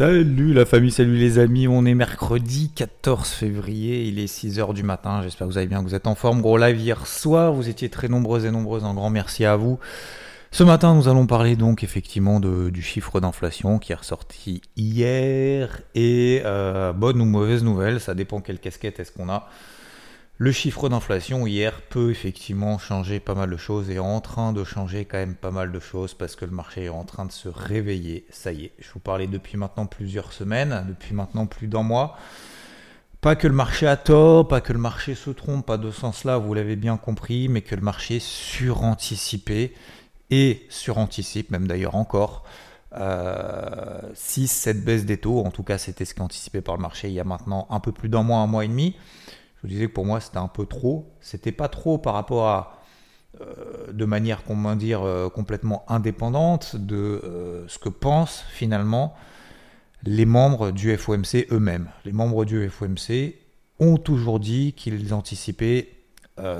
Salut la famille, salut les amis, on est mercredi 14 février, il est 6h du matin, j'espère que vous allez bien, que vous êtes en forme. Gros live hier soir, vous étiez très nombreuses et nombreuses, un grand merci à vous. Ce matin, nous allons parler donc effectivement du chiffre d'inflation qui est ressorti hier. Et euh, bonne ou mauvaise nouvelle, ça dépend quelle casquette est-ce qu'on a. Le chiffre d'inflation hier peut effectivement changer pas mal de choses et en train de changer quand même pas mal de choses parce que le marché est en train de se réveiller. Ça y est, je vous parlais depuis maintenant plusieurs semaines, depuis maintenant plus d'un mois. Pas que le marché a tort, pas que le marché se trompe, pas de sens là, vous l'avez bien compris, mais que le marché suranticipé et suranticipe, même d'ailleurs encore, 6, 7 baisses des taux. En tout cas, c'était ce qui est anticipé par le marché il y a maintenant un peu plus d'un mois, un mois et demi. Je vous disais que pour moi, c'était un peu trop. C'était pas trop par rapport à. euh, de manière, comment dire, euh, complètement indépendante de euh, ce que pensent finalement les membres du FOMC eux-mêmes. Les membres du FOMC ont toujours dit qu'ils anticipaient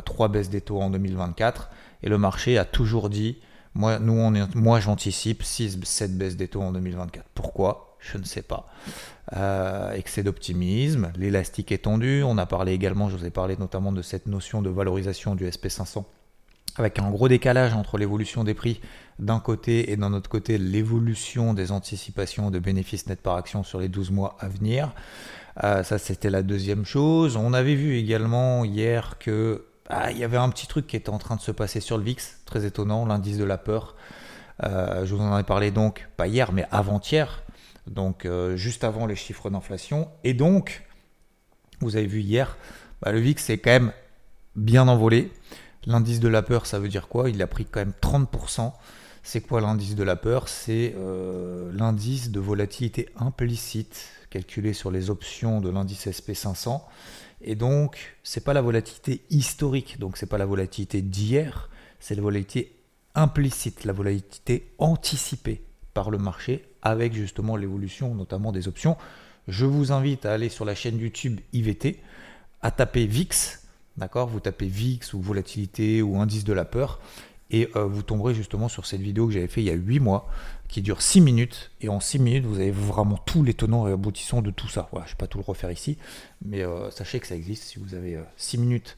trois baisses des taux en 2024 et le marché a toujours dit moi, nous, on est- moi j'anticipe 6-7 baisses des taux en 2024. Pourquoi? Je ne sais pas. Euh, excès d'optimisme, l'élastique est tendu. On a parlé également, je vous ai parlé notamment de cette notion de valorisation du SP500 avec un gros décalage entre l'évolution des prix d'un côté et d'un autre côté l'évolution des anticipations de bénéfices nets par action sur les 12 mois à venir. Euh, ça, c'était la deuxième chose. On avait vu également hier que ah, il y avait un petit truc qui était en train de se passer sur le VIX, très étonnant, l'indice de la peur. Euh, je vous en ai parlé donc, pas hier, mais avant-hier, donc euh, juste avant les chiffres d'inflation. Et donc, vous avez vu hier, bah, le VIX est quand même bien envolé. L'indice de la peur, ça veut dire quoi? Il a pris quand même 30%. C'est quoi l'indice de la peur? C'est euh, l'indice de volatilité implicite calculé sur les options de l'indice SP500. Et donc, c'est pas la volatilité historique, donc c'est pas la volatilité d'hier, c'est la volatilité implicite, la volatilité anticipée par le marché avec justement l'évolution notamment des options. Je vous invite à aller sur la chaîne YouTube IVT, à taper VIX, d'accord? Vous tapez VIX ou volatilité ou indice de la peur et euh, vous tomberez justement sur cette vidéo que j'avais fait il y a 8 mois qui dure 6 minutes et en 6 minutes vous avez vraiment tous les tenants et aboutissants de tout ça. Je ne vais pas tout le refaire ici, mais euh, sachez que ça existe si vous avez 6 minutes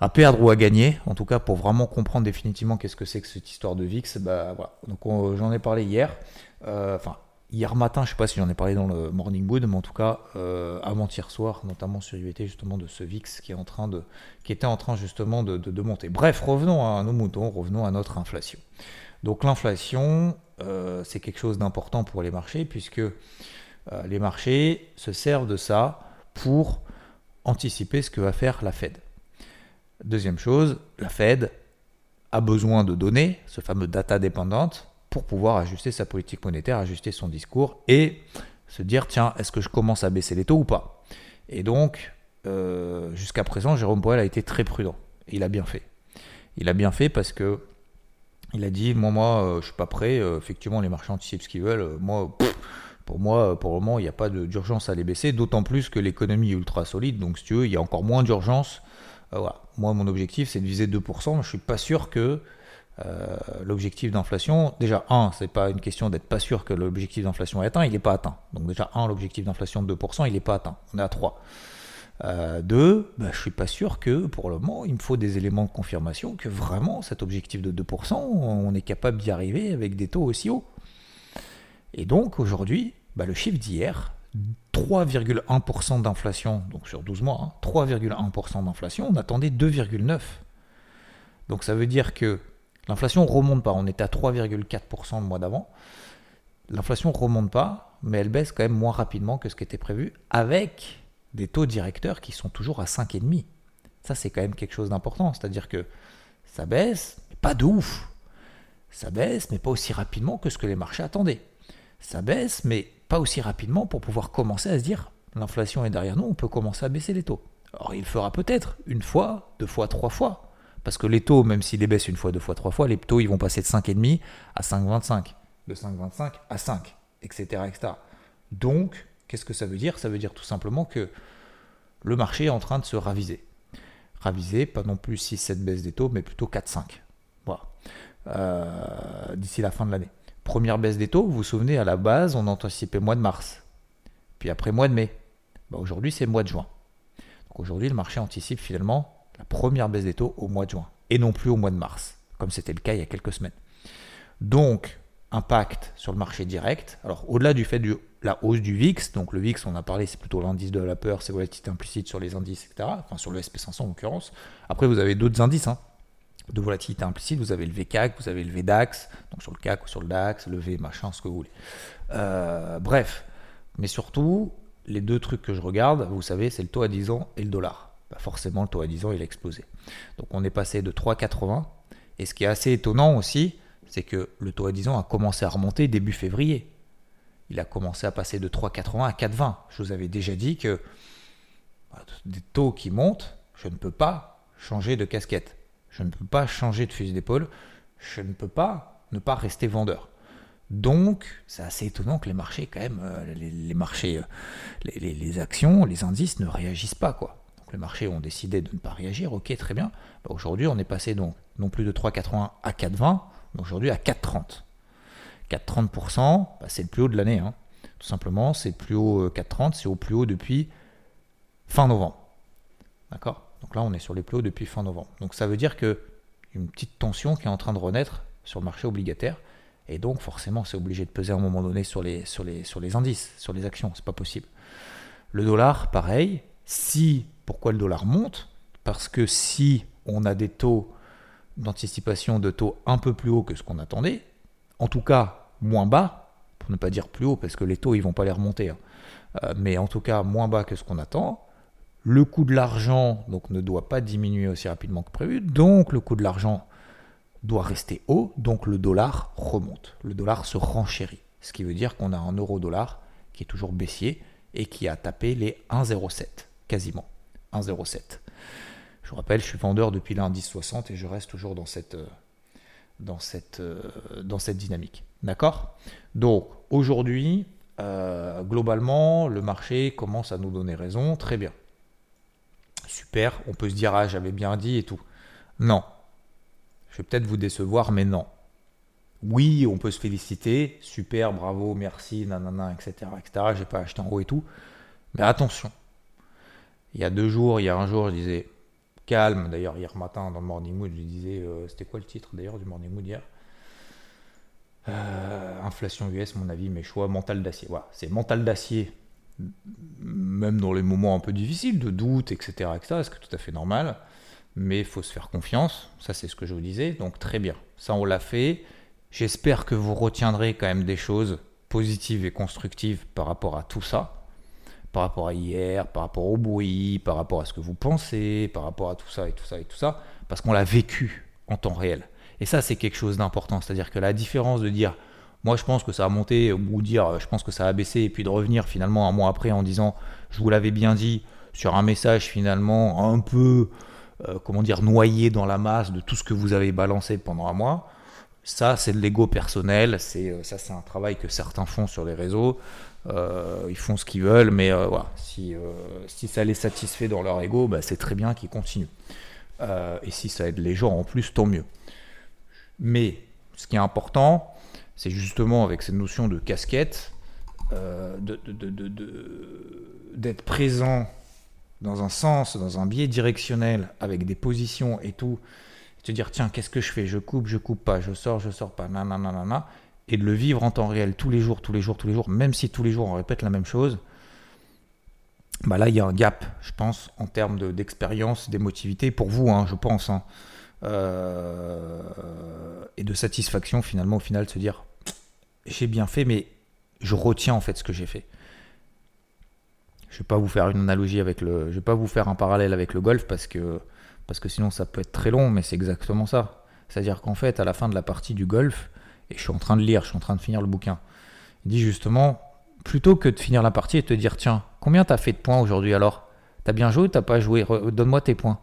à perdre ou à gagner, en tout cas pour vraiment comprendre définitivement qu'est-ce que c'est que cette histoire de VIX, bah voilà. Donc on- j'en ai parlé hier, Euh, enfin hier matin, je sais pas si j'en ai parlé dans le Morning Wood, mais en tout cas euh, avant-hier soir, notamment sur IVT justement de ce VIX qui est en train était en train justement de, monter. Bref, revenons à nos moutons, revenons à notre inflation. Donc l'inflation, euh, c'est quelque chose d'important pour les marchés puisque euh, les marchés se servent de ça pour anticiper ce que va faire la Fed. Deuxième chose, la Fed a besoin de données, ce fameux data dépendante, pour pouvoir ajuster sa politique monétaire, ajuster son discours et se dire tiens, est-ce que je commence à baisser les taux ou pas? Et donc, euh, jusqu'à présent, Jérôme Powell a été très prudent. Il a bien fait. Il a bien fait parce que il a dit moi, moi, euh, je suis pas prêt. euh, effectivement, les marchés anticipent ce qu'ils veulent. moi, pour moi, pour le moment, il n'y a pas d'urgence à les baisser. D'autant plus que l'économie est ultra solide. Donc, si tu veux, il y a encore moins d'urgence. Moi, mon objectif, c'est de viser 2%. mais Je suis pas sûr que euh, l'objectif d'inflation, déjà, un, c'est pas une question d'être pas sûr que l'objectif d'inflation est atteint, il n'est pas atteint. Donc déjà, un, l'objectif d'inflation de 2%, il n'est pas atteint. On est à 3. Euh, deux, bah, je suis pas sûr que pour le moment, il me faut des éléments de confirmation que vraiment cet objectif de 2%, on est capable d'y arriver avec des taux aussi hauts. Et donc aujourd'hui, bah, le chiffre d'hier, 3,1% d'inflation, donc sur 12 mois, hein, 3,1% d'inflation, on attendait 2,9%. Donc ça veut dire que l'inflation remonte pas, on était à 3,4% le mois d'avant. L'inflation remonte pas, mais elle baisse quand même moins rapidement que ce qui était prévu, avec des taux directeurs qui sont toujours à 5,5. Ça c'est quand même quelque chose d'important, c'est-à-dire que ça baisse, mais pas de ouf. Ça baisse, mais pas aussi rapidement que ce que les marchés attendaient. Ça baisse, mais pas aussi rapidement pour pouvoir commencer à se dire l'inflation est derrière nous, on peut commencer à baisser les taux. Alors il fera peut-être une fois, deux fois, trois fois. Parce que les taux, même s'ils les baissent une fois, deux fois, trois fois, les taux ils vont passer de 5,5 à 5,25. De 5,25 à 5, etc.. Donc, qu'est-ce que ça veut dire? Ça veut dire tout simplement que le marché est en train de se raviser. Raviser, pas non plus 6-7 baisses des taux, mais plutôt 4-5. Voilà. Euh, d'ici la fin de l'année. Première baisse des taux, vous vous souvenez, à la base, on anticipait mois de mars. Puis après mois de mai. Bah, aujourd'hui, c'est mois de juin. Donc aujourd'hui, le marché anticipe finalement la première baisse des taux au mois de juin. Et non plus au mois de mars, comme c'était le cas il y a quelques semaines. Donc, impact sur le marché direct. Alors, au-delà du fait de la hausse du VIX, donc le VIX, on a parlé, c'est plutôt l'indice de la peur, c'est volatilité implicite sur les indices, etc. Enfin, sur le SP500 en l'occurrence. Après, vous avez d'autres indices hein, de volatilité implicite. Vous avez le VCAC, vous avez le VDAX, donc sur le CAC ou sur le DAX, le V, machin, ce que vous voulez. Euh, bref, mais surtout, les deux trucs que je regarde, vous savez, c'est le taux à 10 ans et le dollar. Bah, forcément, le taux à 10 ans, il a explosé. Donc, on est passé de 3,80. Et ce qui est assez étonnant aussi, c'est que le taux à 10 ans a commencé à remonter début février. Il a commencé à passer de 3,80 à 4,20. Je vous avais déjà dit que bah, des taux qui montent, je ne peux pas changer de casquette. Je ne peux pas changer de fusil d'épaule. Je ne peux pas ne pas rester vendeur. Donc, c'est assez étonnant que les marchés, quand même, euh, les, marchés, euh, les, actions, les indices ne réagissent pas, quoi. Les marchés ont décidé de ne pas réagir. Ok, très bien. Bah, aujourd'hui, on est passé donc non plus de 3,80 à 4,20 aujourd'hui à 4,30. 4,30%, bah, c'est le plus haut de l'année. Hein. Tout simplement, c'est plus haut 4,30, euh, c'est au plus haut depuis fin novembre. D'accord? Donc là, on est sur les plus hauts depuis fin novembre. Donc ça veut dire que une petite tension qui est en train de renaître sur le marché obligataire. Et donc, forcément, c'est obligé de peser à un moment donné sur les, sur les, sur les indices, sur les actions. C'est pas possible. Le dollar, pareil. Si, pourquoi le dollar monte Parce que si on a des taux d'anticipation de taux un peu plus haut que ce qu'on attendait, en tout cas moins bas, pour ne pas dire plus haut, parce que les taux ils vont pas les remonter, hein. euh, mais en tout cas moins bas que ce qu'on attend. Le coût de l'argent donc ne doit pas diminuer aussi rapidement que prévu, donc le coût de l'argent doit rester haut, donc le dollar remonte, le dollar se renchérit, ce qui veut dire qu'on a un euro-dollar qui est toujours baissier et qui a tapé les 1,07 quasiment 1,07. Je vous rappelle, je suis vendeur depuis l'indice 60 et je reste toujours dans cette, euh, euh, dynamique. D'accord? Donc aujourd'hui, euh, globalement, le marché commence à nous donner raison. Très bien. Super, on peut se dire, ah, j'avais bien dit et tout. Non. Je vais peut-être vous décevoir, mais non. Oui, on peut se féliciter. Super, bravo, merci, nanana, etc. etc. J'ai pas acheté en haut et tout. Mais attention. Il y a deux jours, il y a un jour, je disais, calme. D'ailleurs, hier matin, dans le Morning Mood, je disais, euh, c'était quoi le titre d'ailleurs du Morning Mood hier? Euh, Inflation US, mon avis, mes choix, mental d'acier. Voilà, c'est mental d'acier, même dans les moments un peu difficiles, de doute, etc., etc., c'est tout à fait normal. Mais il faut se faire confiance, ça c'est ce que je vous disais, donc très bien. Ça, on l'a fait. J'espère que vous retiendrez quand même des choses positives et constructives par rapport à tout ça par rapport à hier, par rapport au bruit, par rapport à ce que vous pensez, par rapport à tout ça et tout ça et tout ça, parce qu'on l'a vécu en temps réel. Et ça, c'est quelque chose d'important. C'est-à-dire que la différence de dire, moi je pense que ça a monté, ou dire, je pense que ça a baissé, et puis de revenir finalement un mois après en disant, je vous l'avais bien dit, sur un message finalement un peu, euh, comment dire, noyé dans la masse de tout ce que vous avez balancé pendant un mois, ça, c'est de l'ego personnel. C'est euh, ça, c'est un travail que certains font sur les réseaux. Euh, ils font ce qu'ils veulent, mais euh, voilà, si, si ça les satisfait dans leur ego, bah, c'est très bien qu'ils continuent. et si ça aide les gens en plus, tant mieux. Mais ce qui est important, c'est justement avec cette notion de casquette, d'être présent dans un sens, dans un biais directionnel, avec des positions et tout, te dire tiens qu'est-ce que je fais? Je coupe je coupe pas je sors je sors pas nanana et de le vivre en temps réel tous les jours tous les jours tous les jours même si tous les jours on répète la même chose bah là il y a un gap je pense en termes d'expérience d'émotivité pour vous hein, je pense hein. euh, et de satisfaction finalement au final de se dire j'ai bien fait mais je retiens en fait ce que j'ai fait je vais pas vous faire une analogie avec le je vais pas vous faire un parallèle avec le golf parce que parce que sinon ça peut être très long, mais c'est exactement ça. C'est-à-dire qu'en fait, à la fin de la partie du golf, et je suis en train de lire, je suis en train de finir le bouquin. Il dit justement, plutôt que de finir la partie et te dire, tiens, combien t'as fait de points aujourd'hui alors? T'as bien joué ou t'as pas joué? Donne-moi tes points.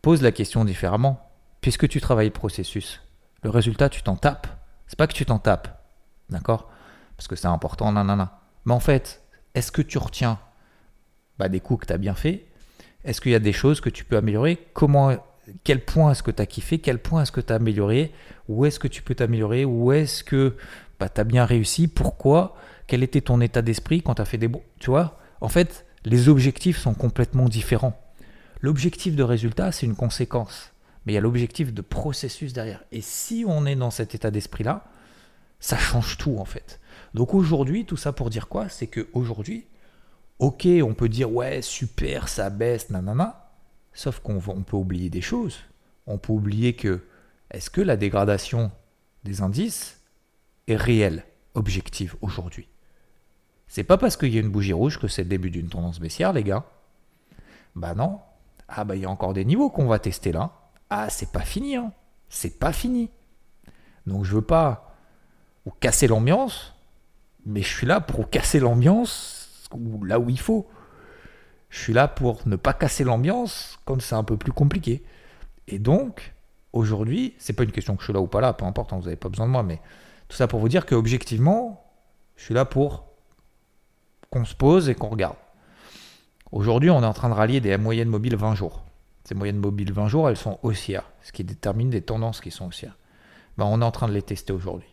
Pose la question différemment. Puisque tu travailles le processus, le résultat, tu t'en tapes. C'est pas que tu t'en tapes, d'accord? Parce que c'est important, nanana. Mais en fait, est-ce que tu retiens bah, des coups que tu as bien fait? Est-ce qu'il y a des choses que tu peux améliorer? Comment, Quel point est-ce que tu as kiffé? Quel point est-ce que tu as amélioré? Où est-ce que tu peux t'améliorer? Où est-ce que bah, tu as bien réussi? Pourquoi? Quel était ton état d'esprit quand tu as fait des bons Tu vois? En fait, les objectifs sont complètement différents. L'objectif de résultat, c'est une conséquence. Mais il y a l'objectif de processus derrière. Et si on est dans cet état d'esprit-là, ça change tout en fait. Donc aujourd'hui, tout ça pour dire quoi? C'est que aujourd'hui, ok, on peut dire ouais, super, ça baisse, nanana. Sauf qu'on peut oublier des choses. On peut oublier que est-ce que la dégradation des indices est réelle, objective aujourd'hui? C'est pas parce qu'il y a une bougie rouge que c'est le début d'une tendance baissière, les gars. Bah non, ah bah il y a encore des niveaux qu'on va tester là. Ah c'est pas fini, hein. C'est pas fini. Donc je veux pas vous casser l'ambiance, mais je suis là pour casser l'ambiance là où il faut. Je suis là pour ne pas casser l'ambiance quand c'est un peu plus compliqué. Et donc, aujourd'hui, c'est pas une question que je suis là ou pas là, peu importe, hein, vous n'avez pas besoin de moi, mais tout ça pour vous dire que objectivement, je suis là pour qu'on se pose et qu'on regarde. Aujourd'hui, on est en train de rallier des moyennes mobiles 20 jours. Ces moyennes mobiles 20 jours, elles sont haussières, ce qui détermine des tendances qui sont haussières. Ben, on est en train de les tester aujourd'hui.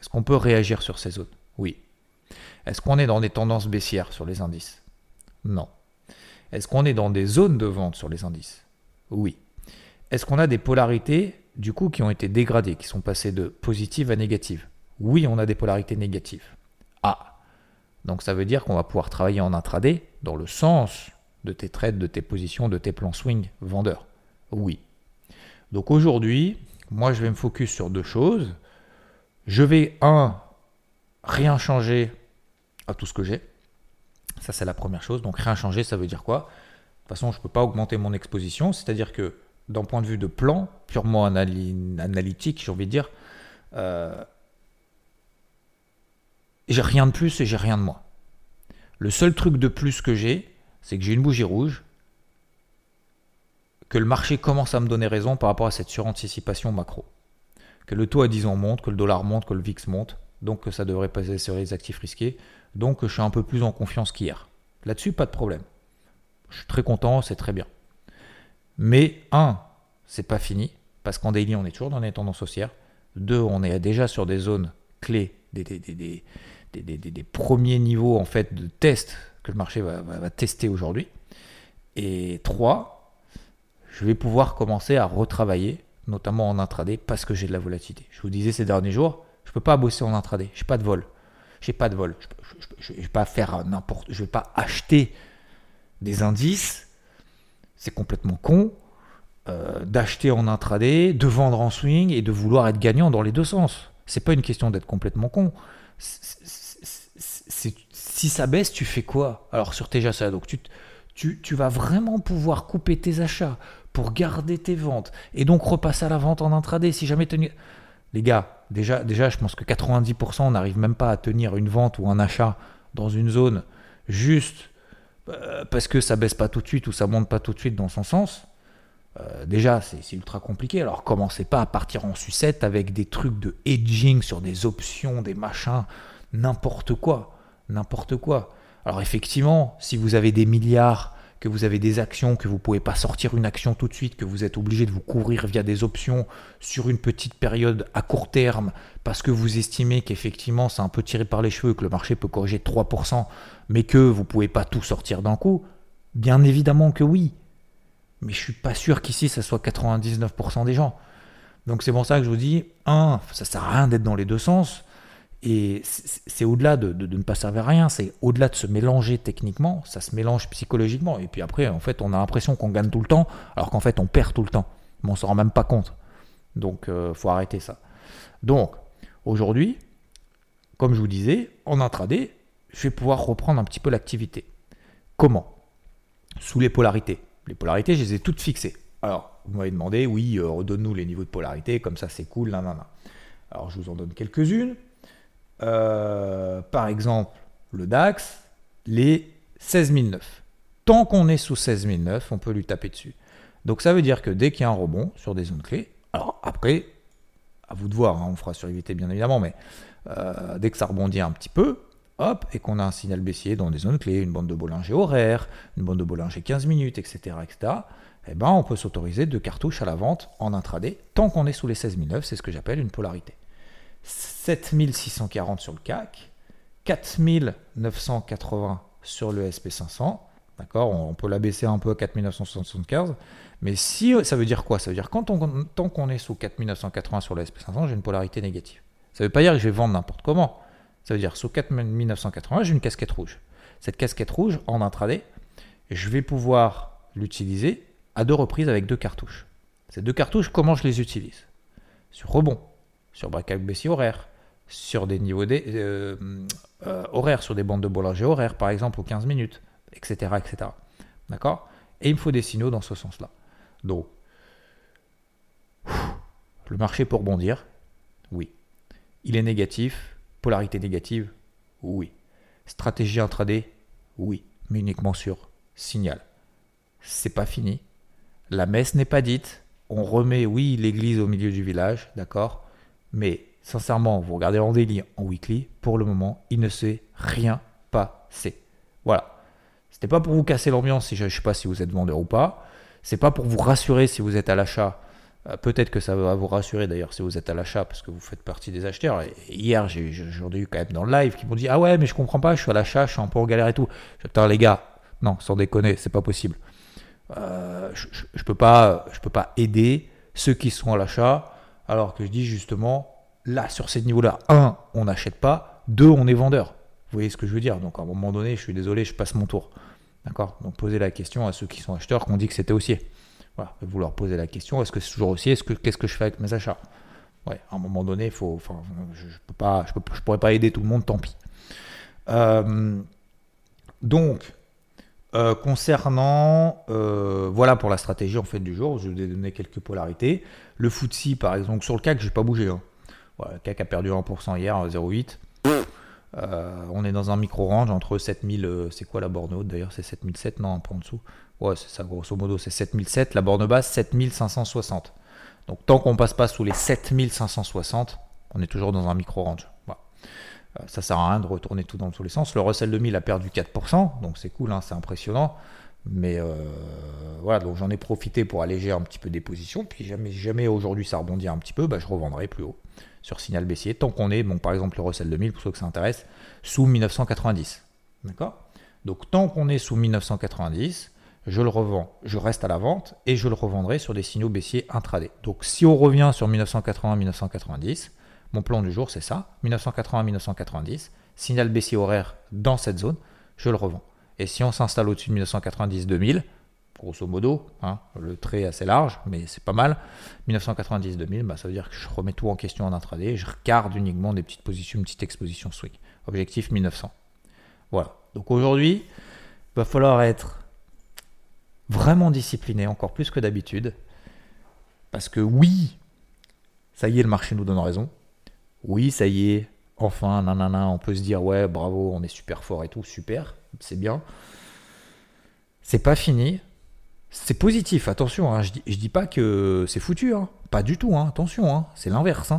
Est-ce qu'on peut réagir sur ces zones? Oui. Est-ce qu'on est dans des tendances baissières sur les indices? Non. Est-ce qu'on est dans des zones de vente sur les indices? Oui. Est-ce qu'on a des polarités du coup qui ont été dégradées, qui sont passées de positives à négatives? Oui, on a des polarités négatives. Ah, donc ça veut dire qu'on va pouvoir travailler en intraday dans le sens de tes trades, de tes positions, de tes plans swing vendeurs. Oui. Donc aujourd'hui, moi je vais me focus sur deux choses. Je vais, un, rien changer à tout ce que j'ai. Ça c'est la première chose. Donc rien changer, ça veut dire quoi? De toute façon, je ne peux pas augmenter mon exposition. C'est-à-dire que d'un point de vue de plan, purement analytique, j'ai envie de dire, euh, j'ai rien de plus et j'ai rien de moins. Le seul truc de plus que j'ai, c'est que j'ai une bougie rouge, que le marché commence à me donner raison par rapport à cette suranticipation macro. Que le taux à 10 ans monte, que le dollar monte, que le VIX monte, donc que ça devrait passer sur les actifs risqués, donc je suis un peu plus en confiance qu'hier. Là-dessus, pas de problème. Je suis très content, c'est très bien. Mais un, c'est pas fini, parce qu'en daily, on est toujours dans les tendances haussières. Deux, on est déjà sur des zones clés, des, des, des, des, premiers niveaux en fait de test que le marché va, tester aujourd'hui. Et trois, je vais pouvoir commencer à retravailler, notamment en intraday, parce que j'ai de la volatilité. Je vous disais ces derniers jours, je ne peux pas bosser en intraday, je pas de vol. J'ai pas de vol. Je ne vais pas faire n'importe. Je vais pas acheter des indices. C'est complètement con. Euh, d'acheter en intraday, de vendre en swing et de vouloir être gagnant dans les deux sens. C'est pas une question d'être complètement con si ça baisse, tu fais quoi? Alors sur tes achats, donc tu, tu, tu, vas vraiment pouvoir couper tes achats pour garder tes ventes et donc repasser à la vente en intraday si jamais tu... Les gars, déjà, déjà je pense que 90% on n'arrive même pas à tenir une vente ou un achat dans une zone juste euh, parce que ça baisse pas tout de suite ou ça monte pas tout de suite dans son sens. Euh, déjà, c'est ultra compliqué. Alors, commencez pas à partir en sucette avec des trucs de hedging sur des options, des machins, n'importe quoi n'importe quoi. Alors effectivement, si vous avez des milliards, que vous avez des actions, que vous ne pouvez pas sortir une action tout de suite, que vous êtes obligé de vous couvrir via des options sur une petite période à court terme, parce que vous estimez qu'effectivement c'est un peu tiré par les cheveux, que le marché peut corriger 3%, mais que vous ne pouvez pas tout sortir d'un coup, bien évidemment que oui. Mais je suis pas sûr qu'ici ça soit 99% des gens. Donc c'est pour ça que je vous dis, un, ça sert à rien d'être dans les deux sens. Et c'est au-delà de, ne pas servir à rien, c'est au-delà de se mélanger techniquement, ça se mélange psychologiquement. Et puis après, en fait, on a l'impression qu'on gagne tout le temps, alors qu'en fait, on perd tout le temps. Mais on s'en rend même pas compte. Donc, il euh, faut arrêter ça. Donc, aujourd'hui, comme je vous disais, en intraday, je vais pouvoir reprendre un petit peu l'activité. Comment? Sous les polarités. Les polarités, je les ai toutes fixées. Alors, vous m'avez demandé, oui, euh, redonne-nous les niveaux de polarité, comme ça c'est cool, nan, nan, nan. Alors je vous en donne quelques-unes. Euh, par exemple, le DAX, les 16009. Tant qu'on est sous 16009, on peut lui taper dessus. Donc ça veut dire que dès qu'il y a un rebond sur des zones clés, alors après, à vous de voir, hein, on fera sur IVT bien évidemment, mais euh, dès que ça rebondit un petit peu, hop, et qu'on a un signal baissier dans des zones clés, une bande de Bollinger horaire, une bande de Bollinger 15 minutes, etc., etc., eh ben, on peut s'autoriser deux cartouches à la vente en intraday tant qu'on est sous les 16009, c'est ce que j'appelle une polarité. 7640 sur le CAC, 4980 sur le SP500, d'accord on, peut la baisser un peu à 4975, mais si ça veut dire quoi? Ça veut dire quand tant qu'on est sous 4980 sur le SP500, j'ai une polarité négative. Ça ne veut pas dire que je vais vendre n'importe comment. Ça veut dire sous 4980, j'ai une casquette rouge. Cette casquette rouge, en intraday, je vais pouvoir l'utiliser à deux reprises avec deux cartouches. Ces deux cartouches, comment je les utilise? Sur rebond, sur braquage baissier horaire, sur des niveaux euh, euh, horaires, sur des bandes de Bollinger horaires, par exemple, aux 15 minutes, etc. etc. D'accord? Et il me faut des signaux dans ce sens-là. Donc, le marché pour bondir, oui. Il est négatif, polarité négative, oui. Stratégie intraday, oui, mais uniquement sur signal. C'est pas fini, la messe n'est pas dite. On remet, oui, l'église au milieu du village, d'accord? Mais sincèrement, vous regardez en daily, en weekly, pour le moment, il ne s'est rien passé. Voilà. C'était pas pour vous casser l'ambiance, si je ne sais pas si vous êtes vendeur ou pas. C'est pas pour vous rassurer si vous êtes à l'achat. Euh, peut-être que ça va vous rassurer d'ailleurs si vous êtes à l'achat parce que vous faites partie des acheteurs. hier, j'ai eu quand même dans le live qui m'ont dit Ah ouais, mais je comprends pas, je suis à l'achat, je suis un peu en galère et tout. Putain, les gars, non, sans déconner, c'est pas possible. Euh, je ne peux, pas, je peux pas aider ceux qui sont à l'achat, alors que je dis justement, là, sur ces niveaux-là, un, on n'achète pas, deux, on est vendeur. Vous voyez ce que je veux dire Donc à un moment donné, je suis désolé, je passe mon tour. D'accord? Donc posez la question à ceux qui sont acheteurs, qu'on dit que c'était haussier. Voilà, vous leur posez la question, est-ce que c'est toujours haussier? Qu'est-ce que je fais avec mes achats? Ouais, à un moment donné, faut, je ne je pourrais pas aider tout le monde, tant pis. Euh, donc, euh, concernant, euh, voilà pour la stratégie en fait du jour, je vous ai donné quelques polarités. Le FTSE par exemple, sur le CAC, je n'ai pas bougé. Hein. le CAC a perdu 1% hier, 0,8. Euh, on est dans un micro-range entre 7000, c'est quoi la borne haute d'ailleurs? C'est 7007, non, un peu en dessous. Ouais, c'est ça, grosso modo, c'est 7007. La borne basse, 7560. Donc tant qu'on passe pas sous les 7560, on est toujours dans un micro-range. Euh, ça sert à rien de retourner tout dans tous les sens. Le Russell 2000 a perdu 4%, donc c'est cool, hein, c'est impressionnant. Mais euh, voilà, donc j'en ai profité pour alléger un petit peu des positions. Puis jamais, jamais aujourd'hui ça rebondit un petit peu, bah, je revendrai plus haut sur signal baissier. Tant qu'on est, bon, par exemple, le Russell 2000, pour ceux que ça intéresse, sous 1990. D'accord? Donc tant qu'on est sous 1990, je le revends, je reste à la vente et je le revendrai sur des signaux baissiers intraday. Donc si on revient sur 1980-1990, mon plan du jour, c'est ça. 1980-1990, signal baissier horaire dans cette zone, je le revends. Et si on s'installe au-dessus de 1990-2000, grosso modo, hein, le trait est assez large, mais c'est pas mal. 1990-2000, bah, ça veut dire que je remets tout en question en intraday, je regarde uniquement des petites positions, une petite exposition swing. Objectif 1900. Voilà. Donc aujourd'hui, il va falloir être vraiment discipliné, encore plus que d'habitude. Parce que oui, ça y est, le marché nous donne raison oui, ça y est, enfin, nanana, on peut se dire, ouais, bravo, on est super fort et tout, super, c'est bien. C'est pas fini. C'est positif, attention, hein, je, dis, pas que c'est foutu, hein, pas du tout, hein, attention, hein, c'est l'inverse.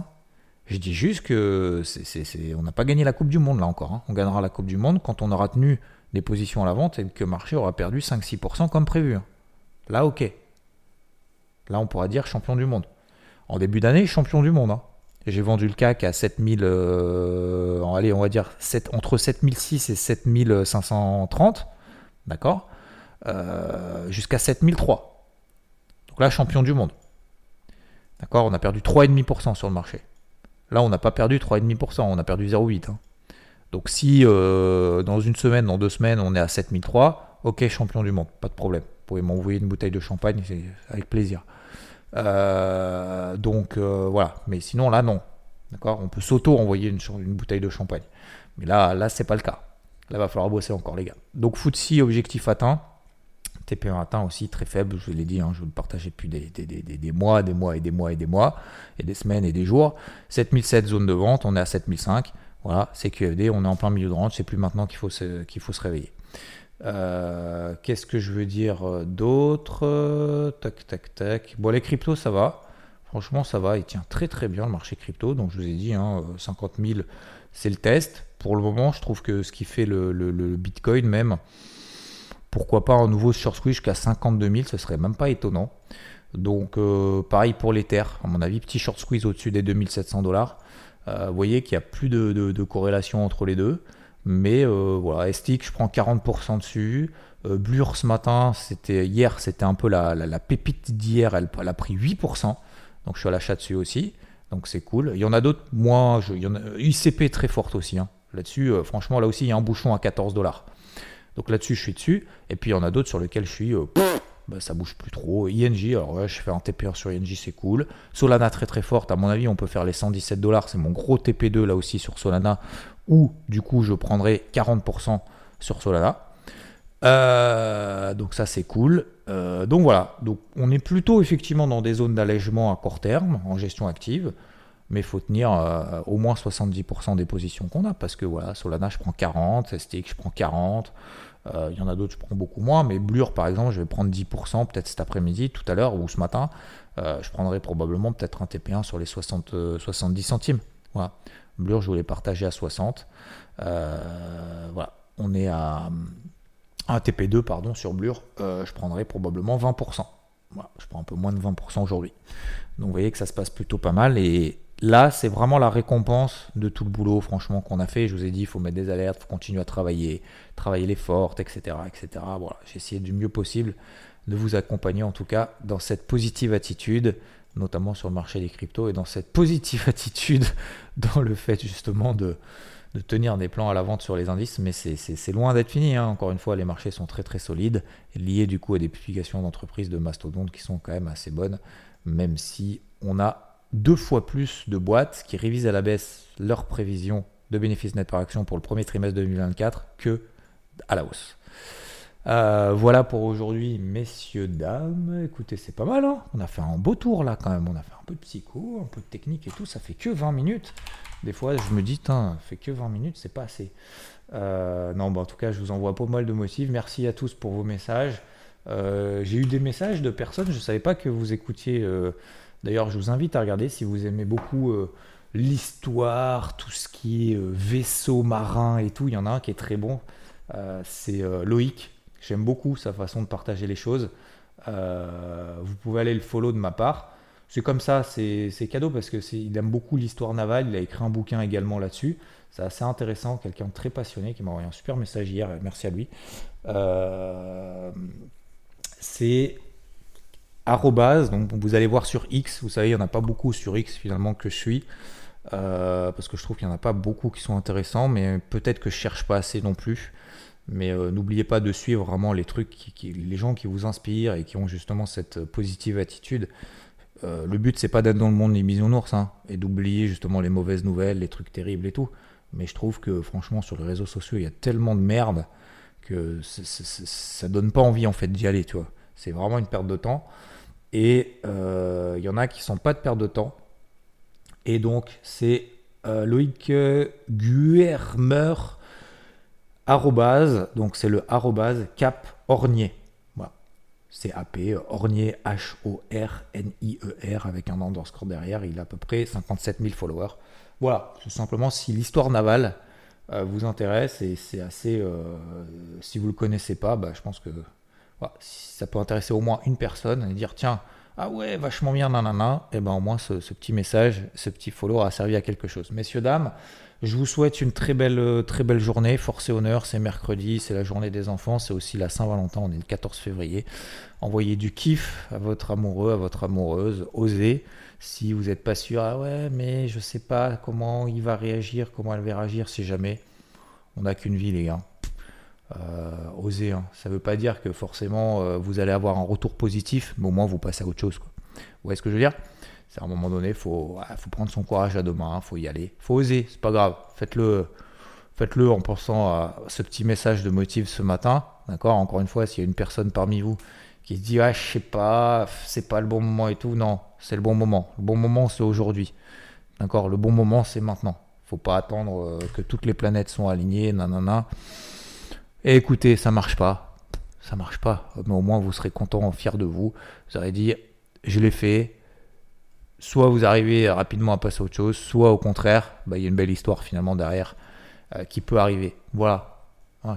Je dis juste que on n'a pas gagné la Coupe du Monde là encore. On gagnera la Coupe du Monde quand on aura tenu des positions à la vente et que le marché aura perdu 5-6% comme prévu. Là, ok. Là, on pourra dire champion du monde. En début d'année, champion du monde. J'ai vendu le CAC à 7000, euh, allez, on va dire 7, entre 7006 et 7530, d'accord euh, Jusqu'à 7003. Donc là, champion du monde. D'accord On a perdu 3,5% sur le marché. Là, on n'a pas perdu 3,5%, on a perdu 0,8%. Hein. Donc si euh, dans une semaine, dans deux semaines, on est à 7003, ok, champion du monde, pas de problème. Vous pouvez m'envoyer une bouteille de champagne, avec plaisir. Euh, donc euh, voilà, mais sinon là non. D'accord? On peut s'auto-envoyer une, bouteille de champagne. Mais là, là c'est pas le cas. Là, va falloir bosser encore, les gars. Donc, FTSE, objectif atteint. TP1 atteint aussi très faible, je vous l'ai dit, hein, je vous le partageais depuis des, mois, des mois et des mois et des mois, et des semaines et des jours. 7007 zone de vente, on est à 7005. Voilà, c'est QFD, on est en plein milieu de range, c'est plus maintenant qu'il faut se réveiller. Euh, qu'est-ce que je veux dire euh, d'autre euh, Tac, tac, tac. Bon, les cryptos, ça va. Franchement, ça va. Il tient très très bien le marché crypto. Donc, je vous ai dit, 50 hein, 000, c'est le test. Pour le moment, je trouve que ce qui fait le, Bitcoin même, pourquoi pas un nouveau short squeeze jusqu'à 52 000, ce serait même pas étonnant. Donc, pareil pour l'Ether. À mon avis, petit short squeeze au-dessus des 2700 dollars. vous voyez qu'il n'y a plus de corrélation entre les deux. Mais euh, voilà, Estic, je prends 40% dessus. Euh, Blur ce matin, c'était hier, c'était un peu la, la, pépite d'hier, elle, a pris 8%. Donc je suis à l'achat dessus aussi. Donc c'est cool. Il y en a d'autres, moi, je, y en a, ICP très forte aussi. Hein. Là-dessus, euh, franchement, là aussi, il y a un bouchon à 14 dollars. Donc là-dessus, je suis dessus. Et puis il y en a d'autres sur lesquels je suis. bah, ça bouge plus trop. ING, alors ouais, je fais un TP1 sur ING, c'est cool. Solana très très forte, à mon avis, on peut faire les 117 dollars, c'est mon gros TP2 là aussi sur Solana, ou du coup je prendrai 40% sur Solana. Euh, donc ça c'est cool. Euh, donc voilà, on est plutôt effectivement dans des zones d'allègement à court terme en gestion active, mais il faut tenir euh, au moins 70% des positions qu'on a parce que voilà, Solana je prends 40%, STX je prends 40, il y en a d'autres je prends beaucoup moins, mais Blur par exemple je vais prendre 10% peut-être cet après-midi, tout à l'heure ou ce matin, je prendrai probablement peut-être un TP1 sur les 60, 70 centimes. Voilà. Blur, je voulais partager à 60. Euh, voilà, on est à un TP2 pardon sur Blur. Euh, je prendrai probablement 20%. Voilà, je prends un peu moins de 20% aujourd'hui. Donc vous voyez que ça se passe plutôt pas mal et là c'est vraiment la récompense de tout le boulot franchement qu'on a fait. Je vous ai dit il faut mettre des alertes, il faut continuer à travailler, travailler les fortes, etc. etc. Voilà, j'ai essayé du mieux possible de vous accompagner en tout cas dans cette positive attitude notamment sur le marché des cryptos, et dans cette positive attitude, dans le fait justement de, tenir des plans à la vente sur les indices, mais c'est loin d'être fini. Hein. Encore une fois, les marchés sont très très solides, liés du coup à des publications d'entreprises de mastodontes qui sont quand même assez bonnes, même si on a deux fois plus de boîtes qui révisent à la baisse leurs prévisions de bénéfices net par action pour le premier trimestre 2024 que à la hausse. Euh, voilà pour aujourd'hui, messieurs, dames. Écoutez, c'est pas mal. Hein on a fait un beau tour là quand même. On a fait un peu de psycho, un peu de technique et tout. Ça fait que 20 minutes. Des fois, je me dis, ça fait que 20 minutes, c'est pas assez. Euh, non, bah, en tout cas, je vous envoie pas mal de motifs. Merci à tous pour vos messages. Euh, j'ai eu des messages de personnes, je savais pas que vous écoutiez. D'ailleurs, je vous invite à regarder si vous aimez beaucoup l'histoire, tout ce qui est vaisseau marin et tout. Il y en a un qui est très bon. c'est Loïc J'aime beaucoup sa façon de partager les choses. Euh, vous pouvez aller le follow de ma part. C'est comme ça, c'est cadeau parce que il aime beaucoup l'histoire navale. Il a écrit un bouquin également là-dessus. C'est assez intéressant. Quelqu'un très passionné qui m'a envoyé un super message hier. Merci à lui. Euh, c'est arrobase. Donc vous allez voir sur X. Vous savez, il n'y en a pas beaucoup sur X finalement que je suis. Euh, parce que je trouve qu'il n'y en a pas beaucoup qui sont intéressants, mais peut-être que je cherche pas assez non plus. Mais euh, n'oubliez pas de suivre vraiment les trucs, qui, les gens qui vous inspirent et qui ont justement cette positive attitude. Euh, le but, c'est pas d'être dans le monde des bisounours hein, et d'oublier justement les mauvaises nouvelles, les trucs terribles et tout. Mais je trouve que franchement, sur les réseaux sociaux, il y a tellement de merde que ça donne pas envie en fait d'y aller, tu vois. C'est vraiment une perte de temps. Et euh, il y en a qui sont pas de perte de temps. Et donc, c'est Loïc Guermer arrobase, donc c'est le arrobase cap ornier. Voilà. C'est AP, ornier, H-O-R-N-I-E-R, avec un underscore derrière. Il a à peu près 57 000 followers. Voilà, tout simplement, si l'histoire navale euh, vous intéresse, et c'est assez. Euh, si vous ne le connaissez pas, bah, je pense que ça peut intéresser au moins une personne et dire tiens, ah ouais, vachement bien, nanana, et ben au moins ce, ce petit message, ce petit follow a servi à quelque chose. Messieurs, dames, je vous souhaite une très belle, euh, très belle journée. Force et honneur, c'est mercredi, c'est la journée des enfants, c'est aussi la Saint-Valentin, on est le 14 février. Envoyez du kiff à votre amoureux, à votre amoureuse. Osez. Si vous n'êtes pas sûr, ah ouais, mais je sais pas comment il va réagir, comment elle va réagir, si jamais. On n'a qu'une vie, les gars. Euh, osez. Hein. Ça ne veut pas dire que forcément euh, vous allez avoir un retour positif, mais au moins vous passez à autre chose. Vous voyez ce que je veux dire? C'est à un moment donné, il faut, faut prendre son courage à deux mains, faut y aller. faut oser, c'est pas grave. Faites-le faites-le en pensant à ce petit message de motif ce matin. D'accord? Encore une fois, s'il y a une personne parmi vous qui se dit ah je sais pas, c'est pas le bon moment et tout, non, c'est le bon moment. Le bon moment c'est aujourd'hui. D'accord? Le bon moment c'est maintenant. Faut pas attendre euh, que toutes les planètes sont alignées, nanana. Et écoutez, ça marche pas. Ça marche pas. Mais au moins vous serez content, fier de vous. Vous aurez dit je l'ai fait. Soit vous arrivez rapidement à passer à autre chose, soit au contraire, bah, il y a une belle histoire finalement derrière euh, qui peut arriver. Voilà.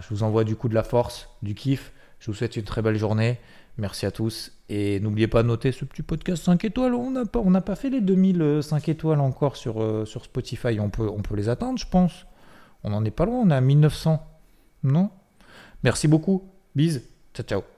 Je vous envoie du coup de la force, du kiff. Je vous souhaite une très belle journée. Merci à tous. Et n'oubliez pas de noter ce petit podcast 5 étoiles. On n'a pas, pas fait les 2000 5 étoiles encore sur, euh, sur Spotify. On peut, on peut les atteindre, je pense. On n'en est pas loin. On est à 1900. Non? Merci beaucoup. Bise. Ciao, ciao.